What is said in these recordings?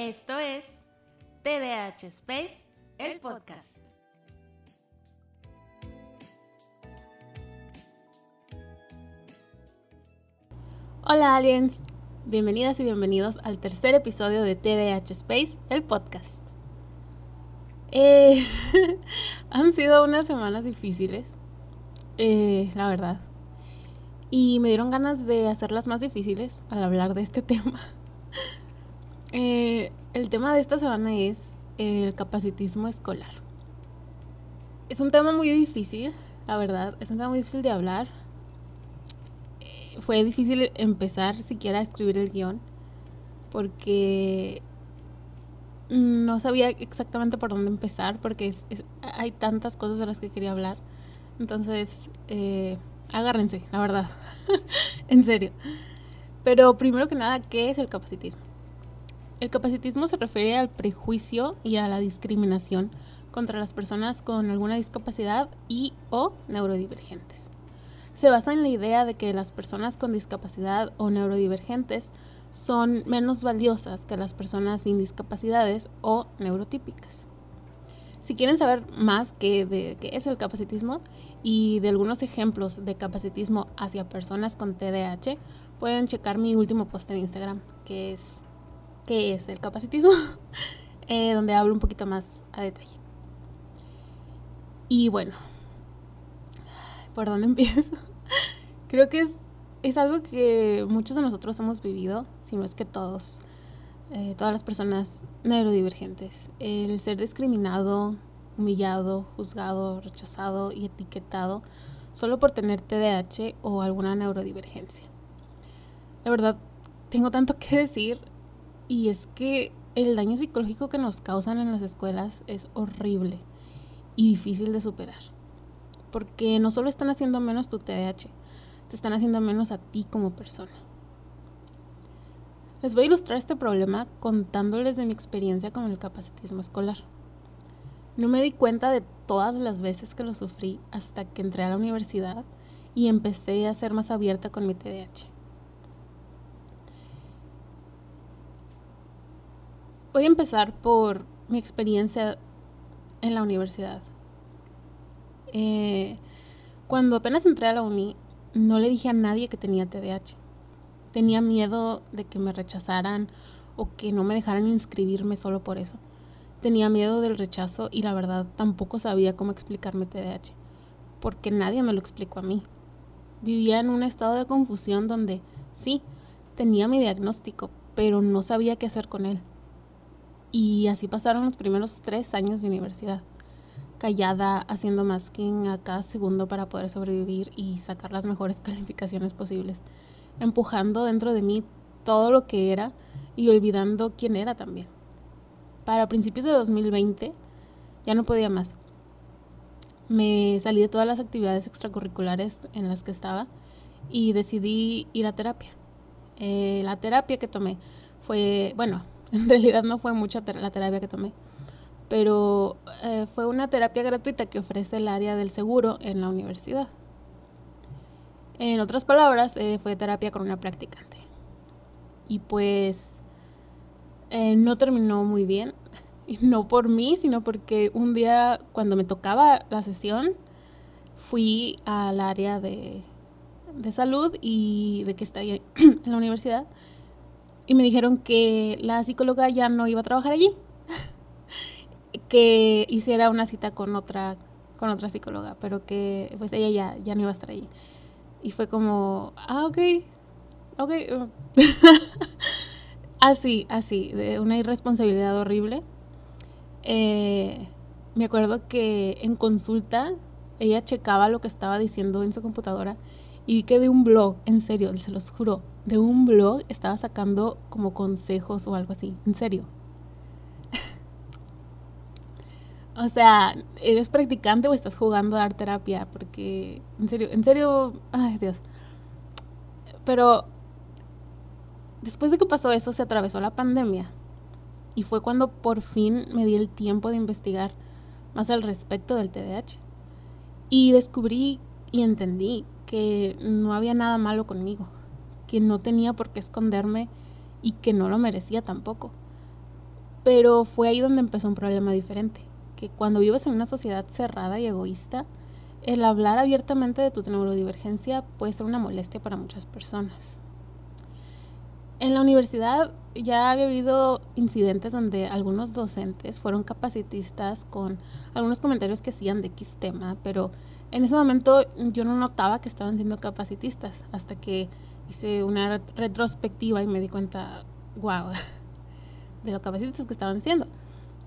Esto es TDH Space, el podcast. Hola aliens, bienvenidas y bienvenidos al tercer episodio de TDH Space, el podcast. Eh, han sido unas semanas difíciles, eh, la verdad. Y me dieron ganas de hacerlas más difíciles al hablar de este tema. Eh, el tema de esta semana es el capacitismo escolar. Es un tema muy difícil, la verdad, es un tema muy difícil de hablar. Eh, fue difícil empezar siquiera a escribir el guion porque no sabía exactamente por dónde empezar porque hay tantas cosas de las que quería hablar. Entonces, eh, agárrense, la verdad, en serio. Pero primero que nada, ¿qué es el capacitismo? El capacitismo se refiere al prejuicio y a la discriminación contra las personas con alguna discapacidad y o neurodivergentes. Se basa en la idea de que las personas con discapacidad o neurodivergentes son menos valiosas que las personas sin discapacidades o neurotípicas. Si quieren saber más que de qué es el capacitismo y de algunos ejemplos de capacitismo hacia personas con TDAH, pueden checar mi último post en Instagram, que es qué es el capacitismo, eh, donde hablo un poquito más a detalle. Y bueno, ¿por dónde empiezo? Creo que es, es, algo que muchos de nosotros hemos vivido, si no es que todos, eh, todas las personas neurodivergentes. El ser discriminado, humillado, juzgado, rechazado y etiquetado solo por tener TDAH o alguna neurodivergencia. La verdad, tengo tanto que decir y es que el daño psicológico que nos causan en las escuelas es horrible y difícil de superar. Porque no solo están haciendo menos tu TDAH, te están haciendo menos a ti como persona. Les voy a ilustrar este problema contándoles de mi experiencia con el capacitismo escolar. No me di cuenta de todas las veces que lo sufrí hasta que entré a la universidad y empecé a ser más abierta con mi TDAH. Voy a empezar por mi experiencia en la universidad. Eh, cuando apenas entré a la uni, no le dije a nadie que tenía TDAH. Tenía miedo de que me rechazaran o que no me dejaran inscribirme solo por eso. Tenía miedo del rechazo y la verdad tampoco sabía cómo explicarme TDAH, porque nadie me lo explicó a mí. Vivía en un estado de confusión donde sí, tenía mi diagnóstico, pero no sabía qué hacer con él. Y así pasaron los primeros tres años de universidad, callada, haciendo masking a cada segundo para poder sobrevivir y sacar las mejores calificaciones posibles, empujando dentro de mí todo lo que era y olvidando quién era también. Para principios de 2020 ya no podía más. Me salí de todas las actividades extracurriculares en las que estaba y decidí ir a terapia. Eh, la terapia que tomé fue, bueno, En realidad no fue mucha la terapia que tomé, pero eh, fue una terapia gratuita que ofrece el área del seguro en la universidad. En otras palabras, eh, fue terapia con una practicante. Y pues eh, no terminó muy bien. No por mí, sino porque un día cuando me tocaba la sesión, fui al área de, de salud y de que está en la universidad y me dijeron que la psicóloga ya no iba a trabajar allí, que hiciera una cita con otra, con otra psicóloga, pero que pues ella ya, ya no iba a estar allí. Y fue como, ah, ok, ok. así, así, de una irresponsabilidad horrible. Eh, me acuerdo que en consulta ella checaba lo que estaba diciendo en su computadora y vi que de un blog, en serio, se los juro, de un blog estaba sacando como consejos o algo así, en serio. o sea, ¿eres practicante o estás jugando a dar terapia? Porque, en serio, en serio, ay Dios. Pero después de que pasó eso, se atravesó la pandemia. Y fue cuando por fin me di el tiempo de investigar más al respecto del TDAH. Y descubrí y entendí que no había nada malo conmigo, que no tenía por qué esconderme y que no lo merecía tampoco. Pero fue ahí donde empezó un problema diferente, que cuando vives en una sociedad cerrada y egoísta, el hablar abiertamente de tu neurodivergencia puede ser una molestia para muchas personas. En la universidad ya había habido incidentes donde algunos docentes fueron capacitistas con algunos comentarios que hacían de X tema, pero en ese momento yo no notaba que estaban siendo capacitistas hasta que hice una retrospectiva y me di cuenta, wow, de lo capacitistas que estaban siendo.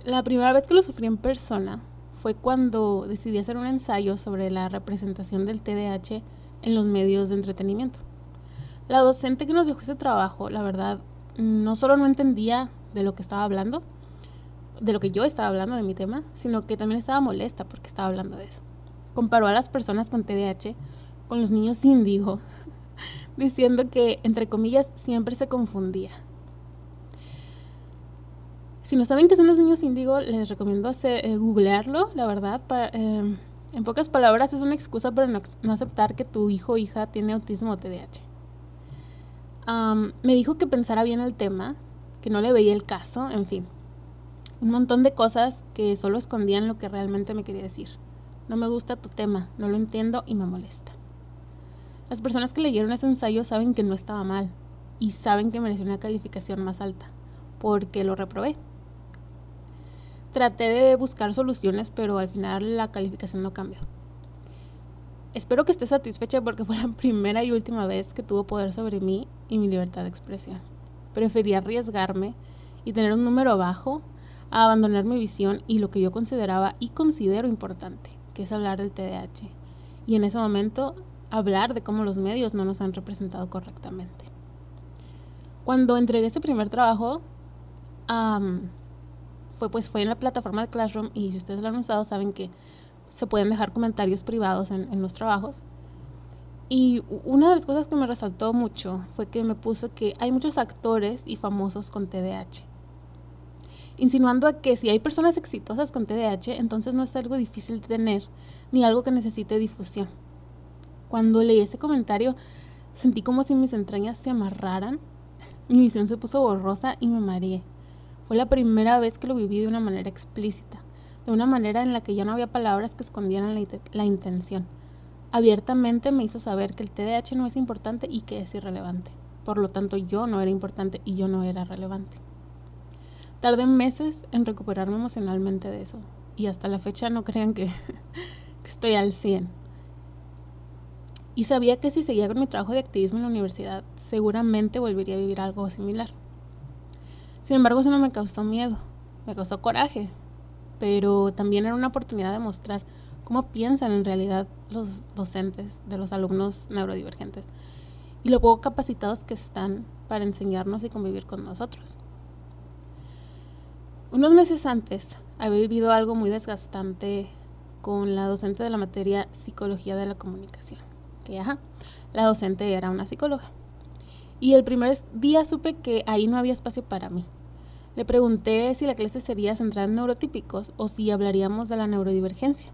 La primera vez que lo sufrí en persona fue cuando decidí hacer un ensayo sobre la representación del TDAH en los medios de entretenimiento. La docente que nos dejó ese trabajo, la verdad, no solo no entendía de lo que estaba hablando, de lo que yo estaba hablando de mi tema, sino que también estaba molesta porque estaba hablando de eso. Comparó a las personas con TDAH con los niños índigo, diciendo que, entre comillas, siempre se confundía. Si no saben qué son los niños índigo, les recomiendo hacer, eh, googlearlo, la verdad. Para, em, en pocas palabras, es una excusa para no, no aceptar que tu hijo o hija tiene autismo o TDAH me dijo que pensara bien el tema, que no le veía el caso, en fin. Un montón de cosas que solo escondían lo que realmente me quería decir. No me gusta tu tema, no lo entiendo y me molesta. Las personas que leyeron ese ensayo saben que no estaba mal y saben que mereció una calificación más alta, porque lo reprobé. Traté de buscar soluciones, pero al final la calificación no cambió. Espero que esté satisfecha porque fue la primera y última vez que tuvo poder sobre mí y mi libertad de expresión. Preferí arriesgarme y tener un número bajo a abandonar mi visión y lo que yo consideraba y considero importante, que es hablar del TDAH. Y en ese momento hablar de cómo los medios no nos han representado correctamente. Cuando entregué este primer trabajo, fue pues fue en la plataforma de Classroom y si ustedes lo han usado saben que se pueden dejar comentarios privados en, los trabajos. Y una de las cosas que me resaltó mucho fue que me puso que hay muchos actores y famosos con TDAH. Insinuando a que si hay personas exitosas con TDAH, entonces no es algo difícil de tener, ni algo que necesite difusión. Cuando leí ese comentario, sentí como si mis entrañas se amarraran, mi visión se puso borrosa y me mareé. Fue la primera vez que lo viví de una manera explícita de una manera en la que ya no había palabras que escondieran la, intención. Abiertamente me hizo saber que el TDAH no es importante y que es irrelevante. Por lo tanto, yo no era importante y yo no era relevante. Tardé meses en recuperarme emocionalmente de eso. Y hasta la fecha no crean que, que estoy al 100. Y sabía que si seguía con mi trabajo de activismo en la universidad, seguramente volvería a vivir algo similar. Sin embargo, eso no me causó miedo, me causó coraje, pero también era una oportunidad de mostrar cómo piensan en realidad los docentes de los alumnos neurodivergentes y lo poco capacitados que están para enseñarnos y convivir con nosotros. Unos meses antes había vivido algo muy desgastante con la docente de la materia Psicología de la Comunicación, que la docente era una psicóloga. Y el primer día supe que ahí no había espacio para mí, le pregunté si la clase sería centrada en neurotípicos o si hablaríamos de la neurodivergencia.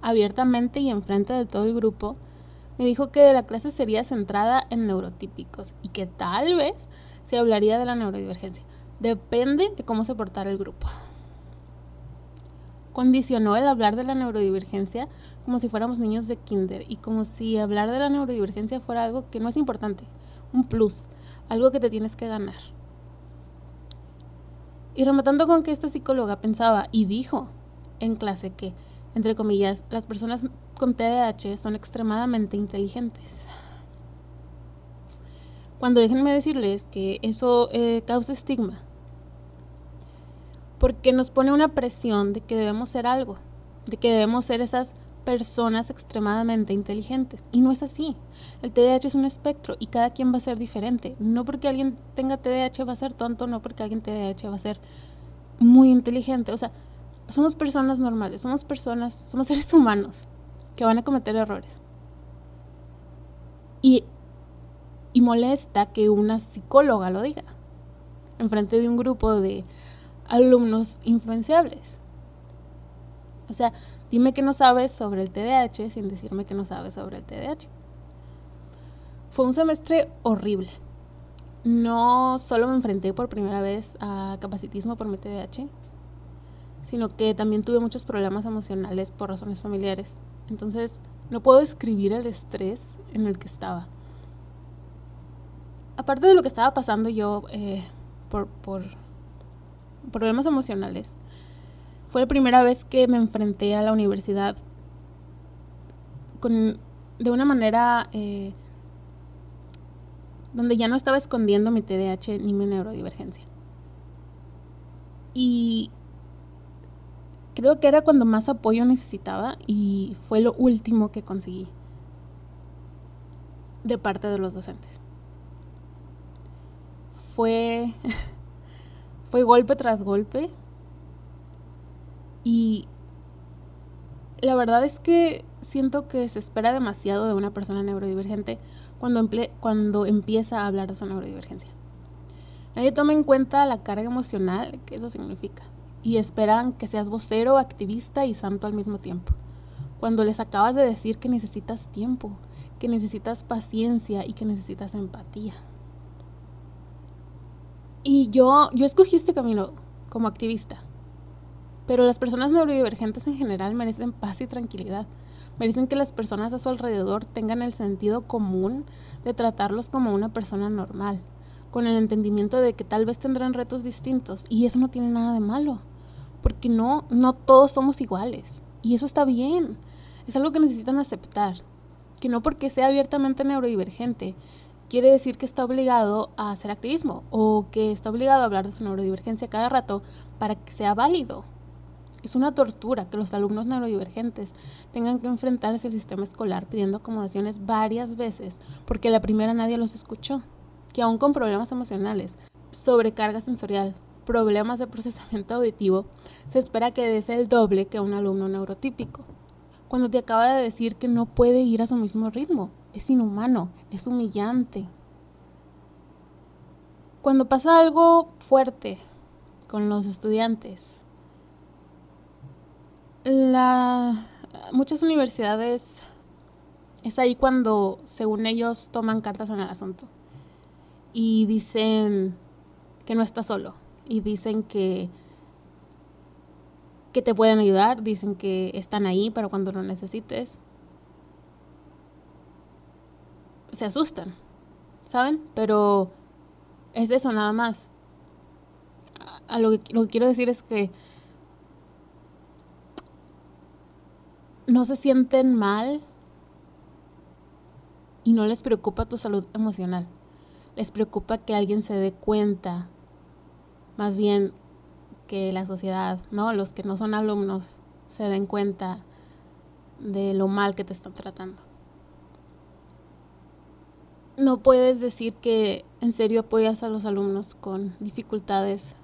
Abiertamente y enfrente de todo el grupo, me dijo que la clase sería centrada en neurotípicos y que tal vez se hablaría de la neurodivergencia. Depende de cómo se portara el grupo. Condicionó el hablar de la neurodivergencia como si fuéramos niños de kinder y como si hablar de la neurodivergencia fuera algo que no es importante, un plus, algo que te tienes que ganar. Y rematando con que esta psicóloga pensaba y dijo en clase que, entre comillas, las personas con TDAH son extremadamente inteligentes. Cuando déjenme decirles que eso eh, causa estigma, porque nos pone una presión de que debemos ser algo, de que debemos ser esas personas extremadamente inteligentes. Y no es así. El TDAH es un espectro y cada quien va a ser diferente. No porque alguien tenga TDAH va a ser tonto, no porque alguien TDAH va a ser muy inteligente. O sea, somos personas normales, somos personas, somos seres humanos que van a cometer errores. Y, y molesta que una psicóloga lo diga en frente de un grupo de alumnos influenciables. O sea, Dime que no sabes sobre el TDAH sin decirme que no sabes sobre el TDAH. Fue un semestre horrible. no solo me enfrenté por primera vez a capacitismo por mi TDAH, sino que también tuve muchos problemas emocionales por razones familiares. Entonces, no puedo describir el estrés en el que estaba. Aparte de lo que estaba pasando yo eh, por, por problemas emocionales, fue la primera vez que me enfrenté a la universidad con, de una manera eh, donde ya no estaba escondiendo mi TDAH ni mi neurodivergencia. Y creo que era cuando más apoyo necesitaba y fue lo último que conseguí de parte de los docentes. Fue, fue golpe tras golpe y la verdad es que siento que se espera demasiado de una persona neurodivergente cuando, empieza a hablar de su neurodivergencia. Nadie toma en cuenta la carga emocional que eso significa y esperan que seas vocero, activista y santo al mismo tiempo. Cuando les acabas de decir que necesitas tiempo, que necesitas paciencia y que necesitas empatía. Y yo, yo escogí este camino como activista. Pero las personas neurodivergentes en general merecen paz y tranquilidad. Merecen que las personas a su alrededor tengan el sentido común de tratarlos como una persona normal, con el entendimiento de que tal vez tendrán retos distintos y eso no tiene nada de malo, porque no, no todos somos iguales y eso está bien. Es algo que necesitan aceptar, que no porque sea abiertamente neurodivergente quiere decir que está obligado a hacer activismo o que está obligado a hablar de su neurodivergencia cada rato para que sea válido es una tortura que los alumnos neurodivergentes tengan que enfrentarse al sistema escolar pidiendo acomodaciones varias veces porque la primera nadie los escuchó. Que aún con problemas emocionales, sobrecarga sensorial, problemas de procesamiento auditivo, se espera que des el doble que un alumno neurotípico. Cuando te acaba de decir que no puede ir a su mismo ritmo, es inhumano, es humillante. Cuando pasa algo fuerte con los estudiantes, la, muchas universidades es ahí cuando, según ellos, toman cartas en el asunto y dicen que no estás solo y dicen que que te pueden ayudar, dicen que están ahí para cuando lo necesites. Se asustan, ¿saben? Pero es eso nada más. A lo que, lo que quiero decir es que no se sienten mal y no les preocupa tu salud emocional. Les preocupa que alguien se dé cuenta, más bien que la sociedad, ¿no? Los que no son alumnos se den cuenta de lo mal que te están tratando. No puedes decir que en serio apoyas a los alumnos con dificultades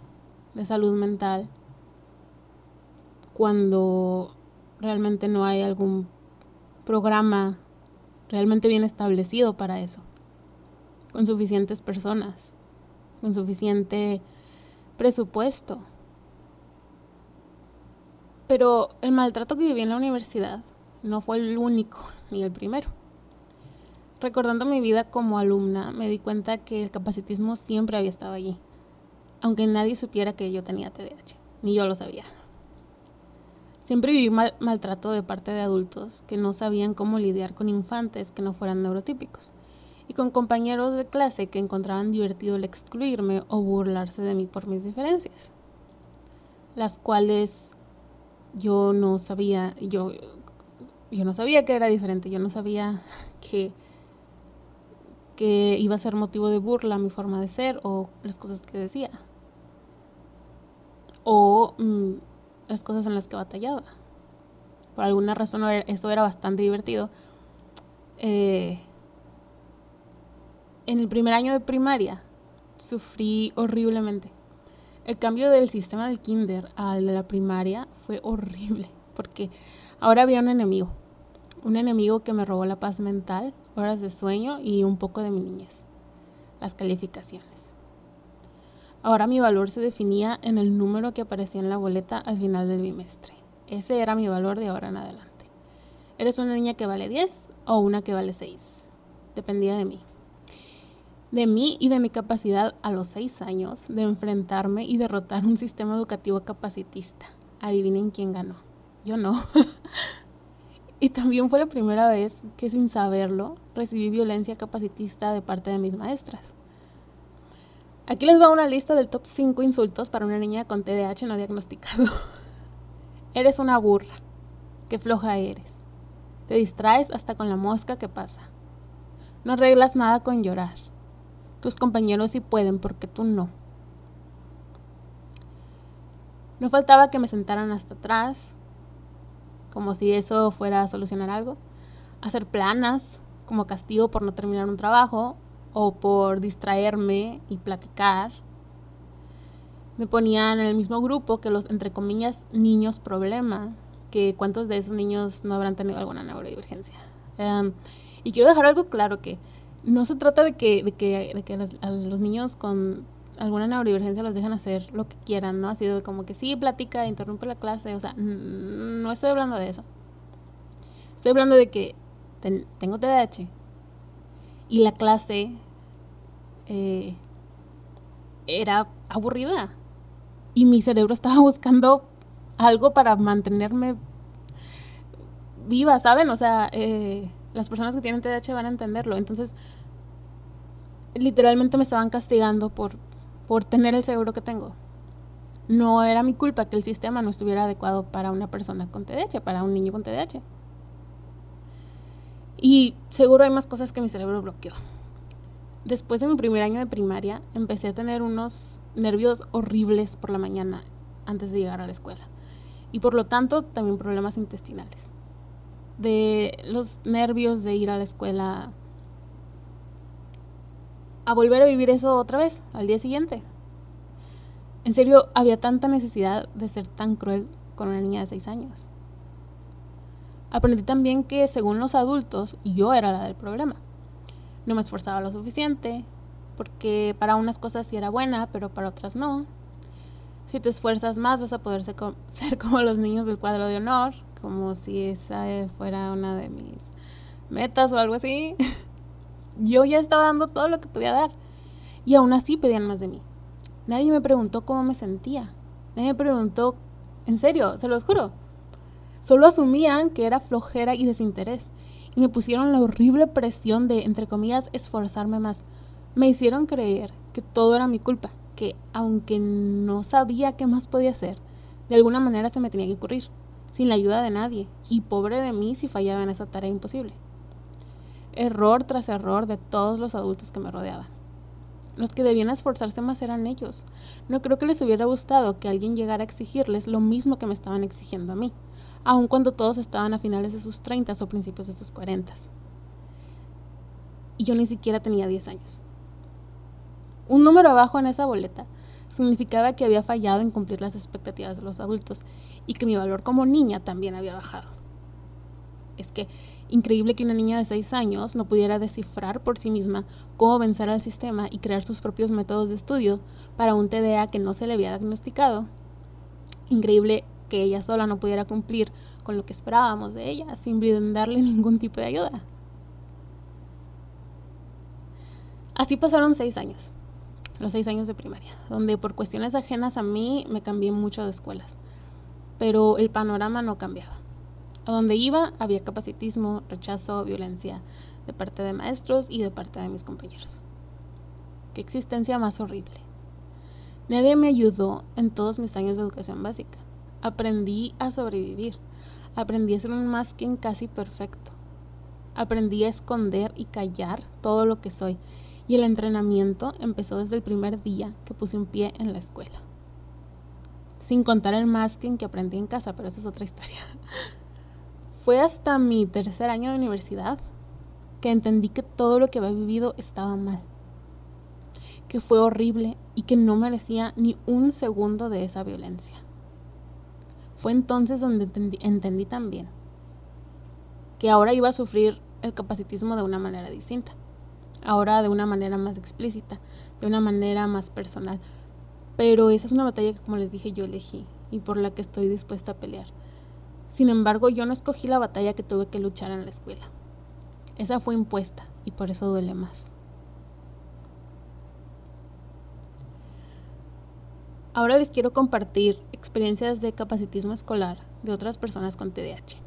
de salud mental cuando realmente no hay algún programa realmente bien establecido para eso, con suficientes personas, con suficiente presupuesto. Pero el maltrato que viví en la universidad no fue el único ni el primero. Recordando mi vida como alumna, me di cuenta que el capacitismo siempre había estado allí, aunque nadie supiera que yo tenía TDAH, ni yo lo sabía. Siempre viví maltrato de parte de adultos que no sabían cómo lidiar con infantes que no fueran neurotípicos y con compañeros de clase que encontraban divertido el excluirme o burlarse de mí por mis diferencias, las cuales yo no sabía, yo, yo no sabía que era diferente, yo no sabía que, que iba a ser motivo de burla mi forma de ser o las cosas que decía. O mm, las cosas en las que batallaba. Por alguna razón eso era bastante divertido. Eh, en el primer año de primaria sufrí horriblemente. El cambio del sistema del kinder al de la primaria fue horrible, porque ahora había un enemigo, un enemigo que me robó la paz mental, horas de sueño y un poco de mi niñez, las calificaciones. Ahora mi valor se definía en el número que aparecía en la boleta al final del bimestre. Ese era mi valor de ahora en adelante. ¿Eres una niña que vale 10 o una que vale 6? Dependía de mí. de mí y de mi capacidad a los seis años de enfrentarme y derrotar un sistema educativo capacitista. Adivinen quién ganó. Yo no. y también fue la primera vez que sin saberlo recibí violencia capacitista de parte de mis maestras. Aquí les va una lista del top 5 insultos para una niña con TDAH no diagnosticado. eres una burra. Qué floja eres. Te distraes hasta con la mosca que pasa. No arreglas nada con llorar. Tus compañeros sí pueden porque tú no. No faltaba que me sentaran hasta atrás, como si eso fuera a solucionar algo. Hacer planas, como castigo por no terminar un trabajo o por distraerme y platicar. Me ponían en el mismo grupo que los, entre comillas, niños problema, que cuántos de esos niños no habrán tenido alguna neurodivergencia. Em, y quiero dejar algo claro que no se trata de que, de que, de que los, a los niños con alguna neurodivergencia los dejan hacer lo que quieran, ¿no? Ha sido como que sí, platica, interrumpe la clase, o sea, no estoy hablando de eso. Estoy hablando de que tengo TDAH y la clase eh, era aburrida y mi cerebro estaba buscando algo para mantenerme viva, ¿saben? O sea, eh, las personas que tienen TDAH van a entenderlo. Entonces, literalmente me estaban castigando por, por tener el seguro que tengo. No era mi culpa que el sistema no estuviera adecuado para una persona con TDAH, para un niño con TDAH. Y seguro hay más cosas que mi cerebro bloqueó. Después de mi primer año de primaria, empecé a tener unos nervios horribles por la mañana antes de llegar a la escuela. Y por lo tanto, también problemas intestinales de los nervios de ir a la escuela a volver a vivir eso otra vez al día siguiente. En serio, había tanta necesidad de ser tan cruel con una niña de 6 años. Aprendí también que según los adultos, yo era la del problema. No me esforzaba lo suficiente, porque para unas cosas sí era buena, pero para otras no. Si te esfuerzas más vas a poder ser como los niños del cuadro de honor, como si esa fuera una de mis metas o algo así. Yo ya estaba dando todo lo que podía dar y aún así pedían más de mí. Nadie me preguntó cómo me sentía. Nadie me preguntó, en serio, se los juro. Solo asumían que era flojera y desinterés y me pusieron la horrible presión de, entre comillas, esforzarme más. Me hicieron creer que todo era mi culpa, que aunque no sabía qué más podía hacer, de alguna manera se me tenía que ocurrir sin la ayuda de nadie, y pobre de mí si fallaba en esa tarea imposible. Error tras error de todos los adultos que me rodeaban. Los que debían esforzarse más eran ellos. No creo que les hubiera gustado que alguien llegara a exigirles lo mismo que me estaban exigiendo a mí, aun cuando todos estaban a finales de sus 30 o principios de sus 40. Y yo ni siquiera tenía 10 años. Un número abajo en esa boleta significaba que había fallado en cumplir las expectativas de los adultos y que mi valor como niña también había bajado. Es que increíble que una niña de 6 años no pudiera descifrar por sí misma cómo vencer al sistema y crear sus propios métodos de estudio para un TDA que no se le había diagnosticado. Increíble que ella sola no pudiera cumplir con lo que esperábamos de ella sin brindarle ningún tipo de ayuda. Así pasaron seis años, los seis años de primaria, donde por cuestiones ajenas a mí me cambié mucho de escuelas pero el panorama no cambiaba. A donde iba había capacitismo, rechazo, violencia de parte de maestros y de parte de mis compañeros. Qué existencia más horrible. Nadie me ayudó en todos mis años de educación básica. Aprendí a sobrevivir. Aprendí a ser un masking casi perfecto. Aprendí a esconder y callar todo lo que soy. Y el entrenamiento empezó desde el primer día que puse un pie en la escuela sin contar el masking que aprendí en casa, pero esa es otra historia. Fue hasta mi tercer año de universidad que entendí que todo lo que había vivido estaba mal, que fue horrible y que no merecía ni un segundo de esa violencia. Fue entonces donde entendí, entendí también que ahora iba a sufrir el capacitismo de una manera distinta, ahora de una manera más explícita, de una manera más personal, pero esa es una batalla que, como les dije, yo elegí y por la que estoy dispuesta a pelear. Sin embargo, yo no escogí la batalla que tuve que luchar en la escuela. Esa fue impuesta y por eso duele más. Ahora les quiero compartir experiencias de capacitismo escolar de otras personas con TDAH.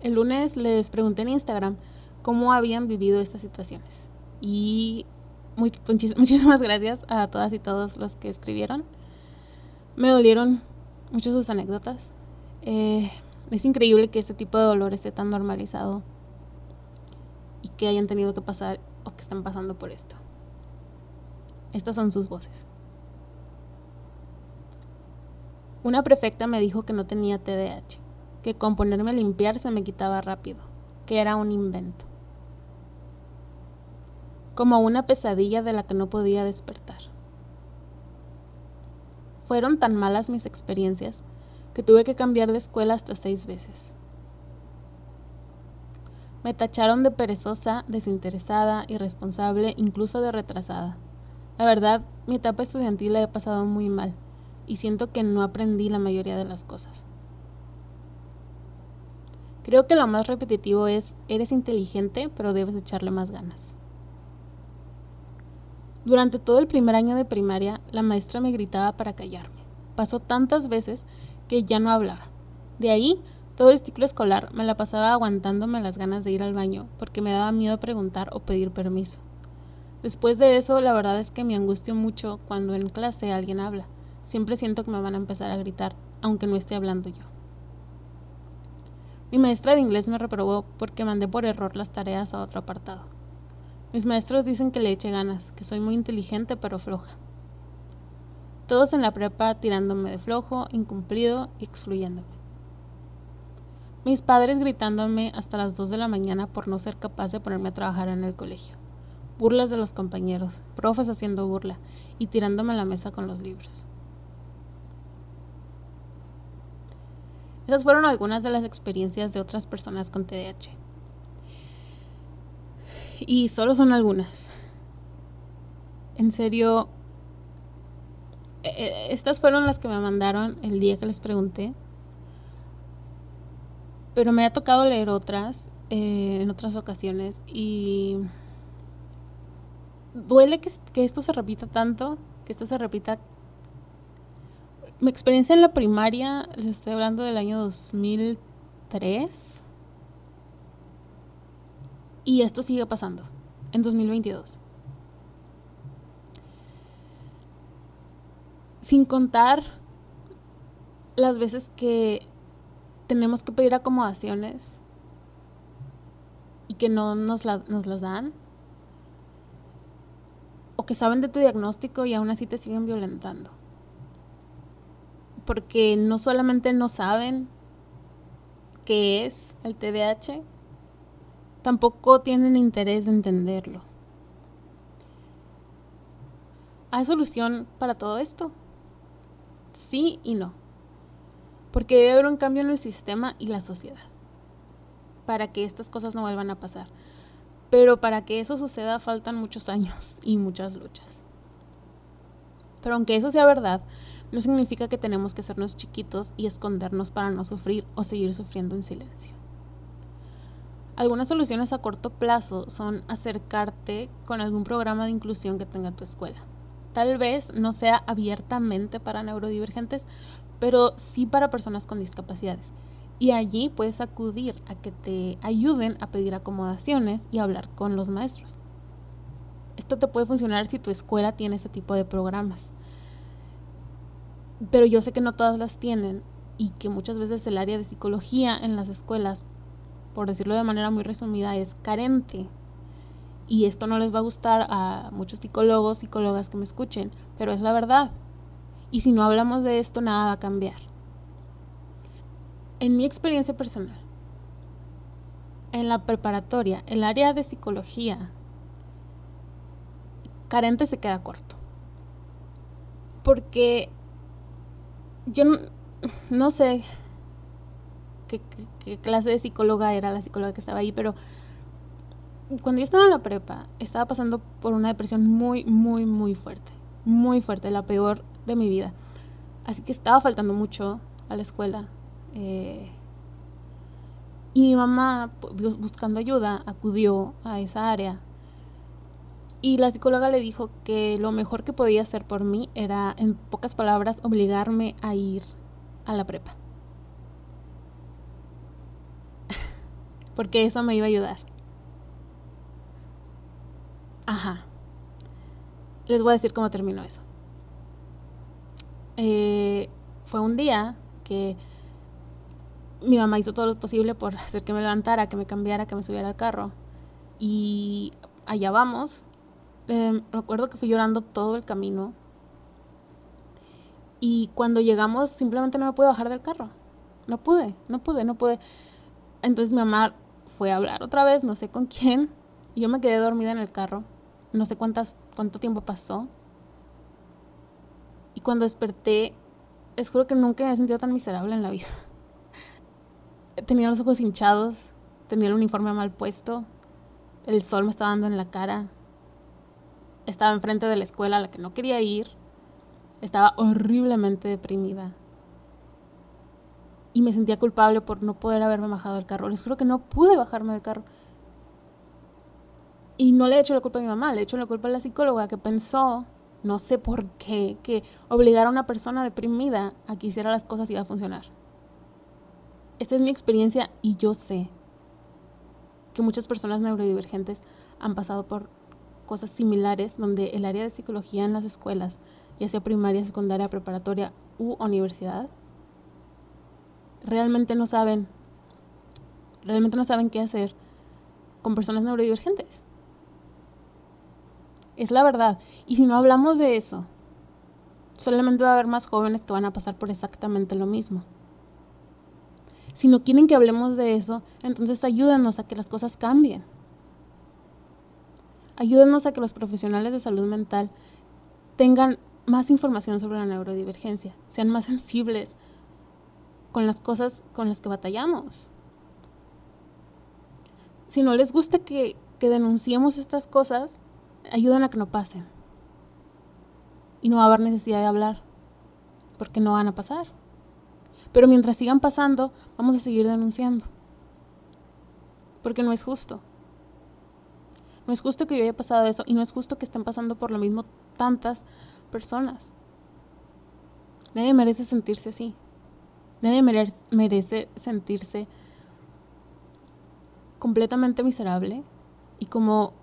El lunes les pregunté en Instagram cómo habían vivido estas situaciones. Y muchísimas gracias a todas y todos los que escribieron. Me dolieron mucho sus anécdotas. Eh, es increíble que este tipo de dolor esté tan normalizado y que hayan tenido que pasar o que están pasando por esto. Estas son sus voces. Una prefecta me dijo que no tenía TDAH, que con ponerme a limpiar se me quitaba rápido, que era un invento. Como una pesadilla de la que no podía despertar. Fueron tan malas mis experiencias que tuve que cambiar de escuela hasta seis veces. Me tacharon de perezosa, desinteresada, irresponsable, incluso de retrasada. La verdad, mi etapa estudiantil la he pasado muy mal y siento que no aprendí la mayoría de las cosas. Creo que lo más repetitivo es, eres inteligente, pero debes echarle más ganas. Durante todo el primer año de primaria, la maestra me gritaba para callarme. Pasó tantas veces que ya no hablaba. De ahí, todo el ciclo escolar me la pasaba aguantándome las ganas de ir al baño porque me daba miedo preguntar o pedir permiso. Después de eso, la verdad es que me angustio mucho cuando en clase alguien habla Siempre siento que me van a empezar a gritar, aunque no esté hablando yo. Mi maestra de inglés me reprobó porque mandé por error las tareas a otro apartado. Mis maestros dicen que le eche ganas, que soy muy inteligente pero floja. Todos en la prepa tirándome de flojo, incumplido y excluyéndome. Mis padres gritándome hasta las 2 de la mañana por no ser capaz de ponerme a trabajar en el colegio. Burlas de los compañeros, profes haciendo burla y tirándome a la mesa con los libros. Esas fueron algunas de las experiencias de otras personas con TDAH. Y solo son algunas. En serio, e, e, estas fueron las que me mandaron el día que les pregunté. Pero me ha tocado leer otras eh, en otras ocasiones y duele que, que esto se repita tanto, que esto se repita mi experiencia en la primaria, les estoy hablando del año 2003. Y esto sigue pasando en 2022. Sin contar las veces que tenemos que pedir acomodaciones y que no nos, nos las dan. O que saben de tu diagnóstico y aún así te siguen violentando porque no solamente no saben qué es el TDAH, tampoco tienen interés de entenderlo. ¿Hay solución para todo esto? Sí y no. Porque debe haber un cambio en el sistema y la sociedad para que estas cosas no vuelvan a pasar. Pero para que eso suceda faltan muchos años y muchas luchas. Pero aunque eso sea verdad, no significa que tenemos que hacernos chiquitos y escondernos para no sufrir o seguir sufriendo en silencio. Algunas soluciones a corto plazo son acercarte con algún programa de inclusión que tenga tu escuela. Tal vez no sea abiertamente para neurodivergentes, pero sí para personas con discapacidades. Y allí puedes acudir a que te ayuden a pedir acomodaciones y hablar con los maestros. Esto te puede funcionar si tu escuela tiene ese tipo de programas pero yo sé que no todas las tienen y que muchas veces el área de psicología en las escuelas, por decirlo de manera muy resumida, es carente. Y esto no les va a gustar a muchos psicólogos, psicólogas que me escuchen, pero es la verdad. Y si no hablamos de esto, nada va a cambiar. En mi experiencia personal, en la preparatoria, el área de psicología, carente se queda corto. Porque yo no, sé qué, clase de psicóloga era la psicóloga que estaba ahí, pero cuando yo estaba en la prepa, estaba pasando por una depresión muy, muy, muy fuerte. Muy fuerte, la peor de mi vida. Así que estaba faltando mucho a la escuela. Eh, y mi mamá, buscando ayuda, acudió a esa área. Y la psicóloga le dijo que lo mejor que podía hacer por mí era, en pocas palabras, obligarme a ir a la prepa. Porque eso me iba a ayudar. Ajá. Les voy a decir cómo terminó eso. Eh, fue un día que mi mamá hizo todo lo posible por hacer que me levantara, que me cambiara, que me subiera al carro. Y allá vamos. Eh, recuerdo que fui llorando todo el camino. Y cuando llegamos simplemente no me pude bajar del carro. No pude, no pude, no pude. Entonces mi mamá fue a hablar otra vez, no sé con quién. Y yo me quedé dormida en el carro. No sé cuántas, cuánto tiempo pasó. Y cuando desperté, es juro que nunca me he sentido tan miserable en la vida. Tenía los ojos hinchados, tenía el uniforme mal puesto, el sol me estaba dando en la cara, estaba enfrente de la escuela a la que no quería ir, estaba horriblemente deprimida. Y me sentía culpable por no poder haberme bajado del carro. Les juro que no pude bajarme del carro. Y no le he hecho la culpa a mi mamá, le he hecho la culpa a la psicóloga que pensó no sé por qué, que obligar a una persona deprimida a que hiciera las cosas iba a funcionar. Esta es mi experiencia y yo sé que muchas personas neurodivergentes han pasado por cosas similares donde el área de psicología en las escuelas, ya sea primaria, secundaria, preparatoria u universidad, realmente no saben, realmente no saben qué hacer con personas neurodivergentes. Es la verdad. Y si no hablamos de eso, solamente va a haber más jóvenes que van a pasar por exactamente lo mismo. Si no quieren que hablemos de eso, entonces ayúdenos a que las cosas cambien. Ayúdenos a que los profesionales de salud mental tengan más información sobre la neurodivergencia, sean más sensibles con las cosas con las que batallamos. Si no les gusta que, que denunciemos estas cosas, ayudan a que no pasen. Y no va a haber necesidad de hablar, porque no van a pasar. Pero mientras sigan pasando, vamos a seguir denunciando. Porque no es justo. No es justo que yo haya pasado eso y no es justo que estén pasando por lo mismo tantas personas. Nadie merece sentirse así. Nadie merece sentirse completamente miserable y como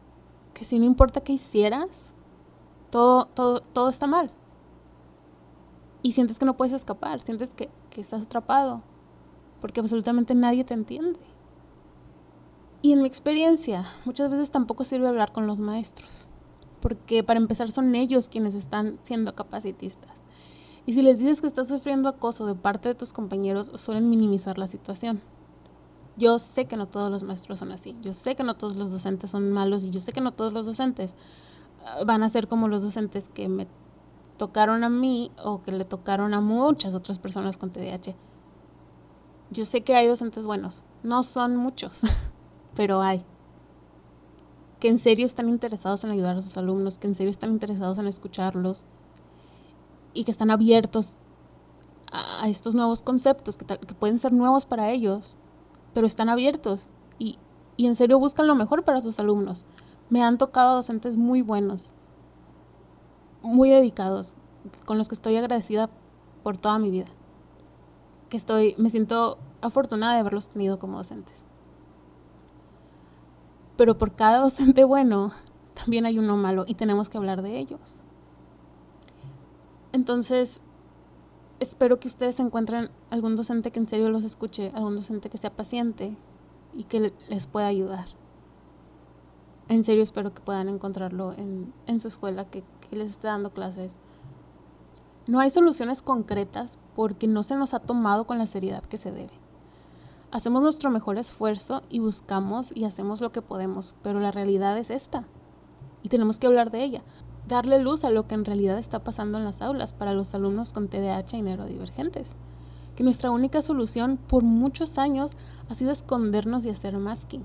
que si no importa qué hicieras, todo, todo, todo está mal. Y sientes que no puedes escapar, sientes que, que estás atrapado, porque absolutamente nadie te entiende. Y en mi experiencia, muchas veces tampoco sirve hablar con los maestros, porque para empezar son ellos quienes están siendo capacitistas. Y si les dices que estás sufriendo acoso de parte de tus compañeros, suelen minimizar la situación. Yo sé que no todos los maestros son así, yo sé que no todos los docentes son malos y yo sé que no todos los docentes ah, van a ser como los docentes que me tocaron a mí o que le tocaron a muchas otras personas con TDAH. Yo sé que hay docentes buenos, no son muchos, pero hay. Que en serio están interesados en ayudar a sus alumnos, que en serio están interesados en escucharlos y que están abiertos a estos nuevos conceptos que, que pueden ser nuevos para ellos pero están abiertos y, y en serio buscan lo mejor para sus alumnos. Me han tocado docentes muy buenos, muy dedicados, con los que estoy agradecida por toda mi vida. Que estoy, me siento afortunada de haberlos tenido como docentes. Pero por cada docente bueno, también hay uno malo y tenemos que hablar de ellos. Entonces, espero que ustedes encuentren algún docente que en serio los escuche, algún docente que sea paciente y que les pueda ayudar. En serio espero que puedan encontrarlo en, su escuela, que, que les esté dando clases. No hay soluciones concretas porque no se nos ha tomado con la seriedad que se debe. Hacemos nuestro mejor esfuerzo y buscamos y hacemos lo que podemos, pero la realidad es esta. Y tenemos que hablar de ella darle luz a lo que en realidad está pasando en las aulas para los alumnos con TDAH y neurodivergentes. Que nuestra única solución por muchos años ha sido escondernos y hacer masking.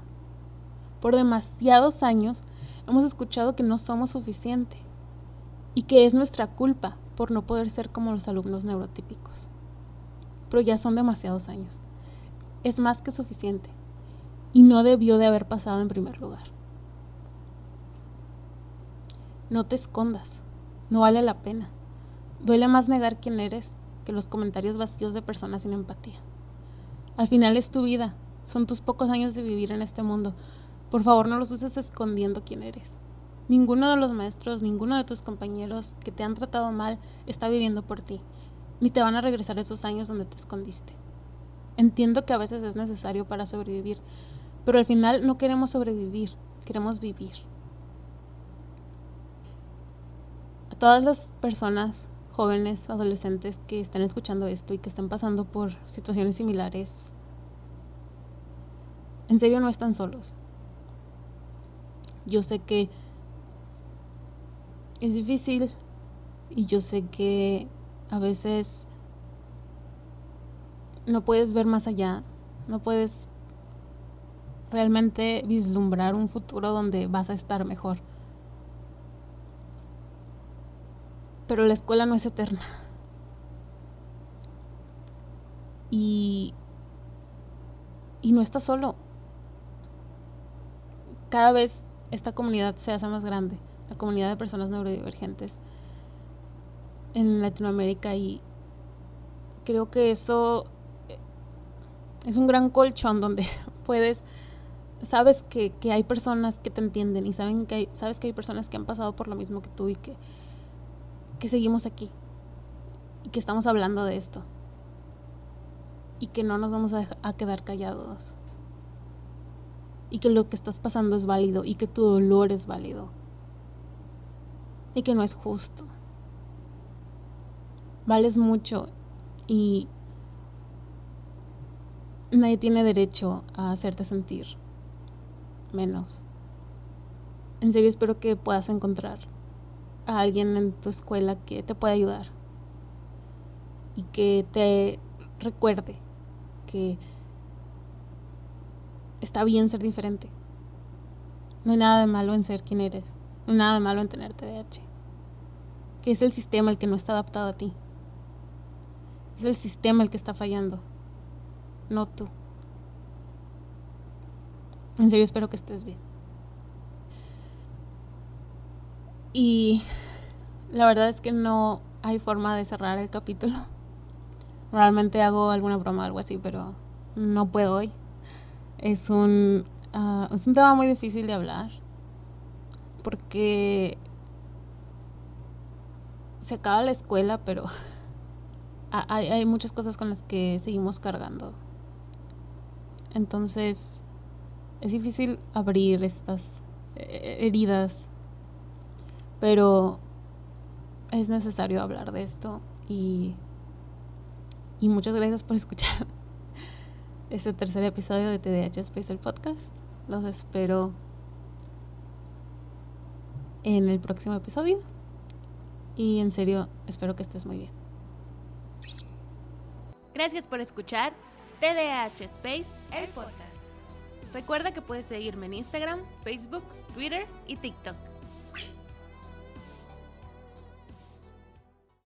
Por demasiados años hemos escuchado que no somos suficiente y que es nuestra culpa por no poder ser como los alumnos neurotípicos. Pero ya son demasiados años. Es más que suficiente y no debió de haber pasado en primer lugar. No te escondas. No vale la pena. Duele más negar quién eres que los comentarios vacíos de personas sin empatía. Al final es tu vida. Son tus pocos años de vivir en este mundo. Por favor, no los uses escondiendo quién eres. Ninguno de los maestros, ninguno de tus compañeros que te han tratado mal está viviendo por ti, ni te van a regresar esos años donde te escondiste. Entiendo que a veces es necesario para sobrevivir, pero al final no queremos sobrevivir, queremos vivir. A todas las personas, jóvenes, adolescentes que están escuchando esto y que están pasando por situaciones similares, en serio no están solos. Yo sé que es difícil y yo sé que a veces no puedes ver más allá, no puedes realmente vislumbrar un futuro donde vas a estar mejor. Pero la escuela no es eterna. Y, y no estás solo. Cada vez esta comunidad se hace más grande, la comunidad de personas neurodivergentes en Latinoamérica y creo que eso es un gran colchón donde puedes, sabes que, hay personas que te entienden y saben que sabes que hay personas que han pasado por lo mismo que tú y que, que seguimos aquí y que estamos hablando de esto. Y que no nos vamos a, a quedar callados. Y que lo que estás pasando es válido y que tu dolor es válido. Y que no es justo. Vales mucho y nadie tiene derecho a hacerte sentir menos. En serio espero que puedas encontrar a alguien en tu escuela que te pueda ayudar y que te recuerde que está bien ser diferente. No hay nada de malo en ser quien eres. No hay nada de malo en tener TDAH. Que es el sistema el que no está adaptado a ti. Es el sistema el que está fallando no tú. En serio espero que estés bien. Y la verdad es que no hay forma de cerrar el capítulo. Realmente hago alguna broma o algo así, pero no puedo hoy. Es un, ah, es un tema muy difícil de hablar. Porque se acaba la escuela, pero hay, hay muchas cosas con las que seguimos cargando. Entonces es difícil abrir estas eh, heridas, pero es necesario hablar de esto y, y muchas gracias por escuchar este tercer episodio de TDH Space el podcast. Los espero en el próximo episodio y en serio espero que estés muy bien. Gracias por escuchar TDH Space, el podcast. Recuerda que puedes seguirme en Instagram, Facebook, Twitter y TikTok.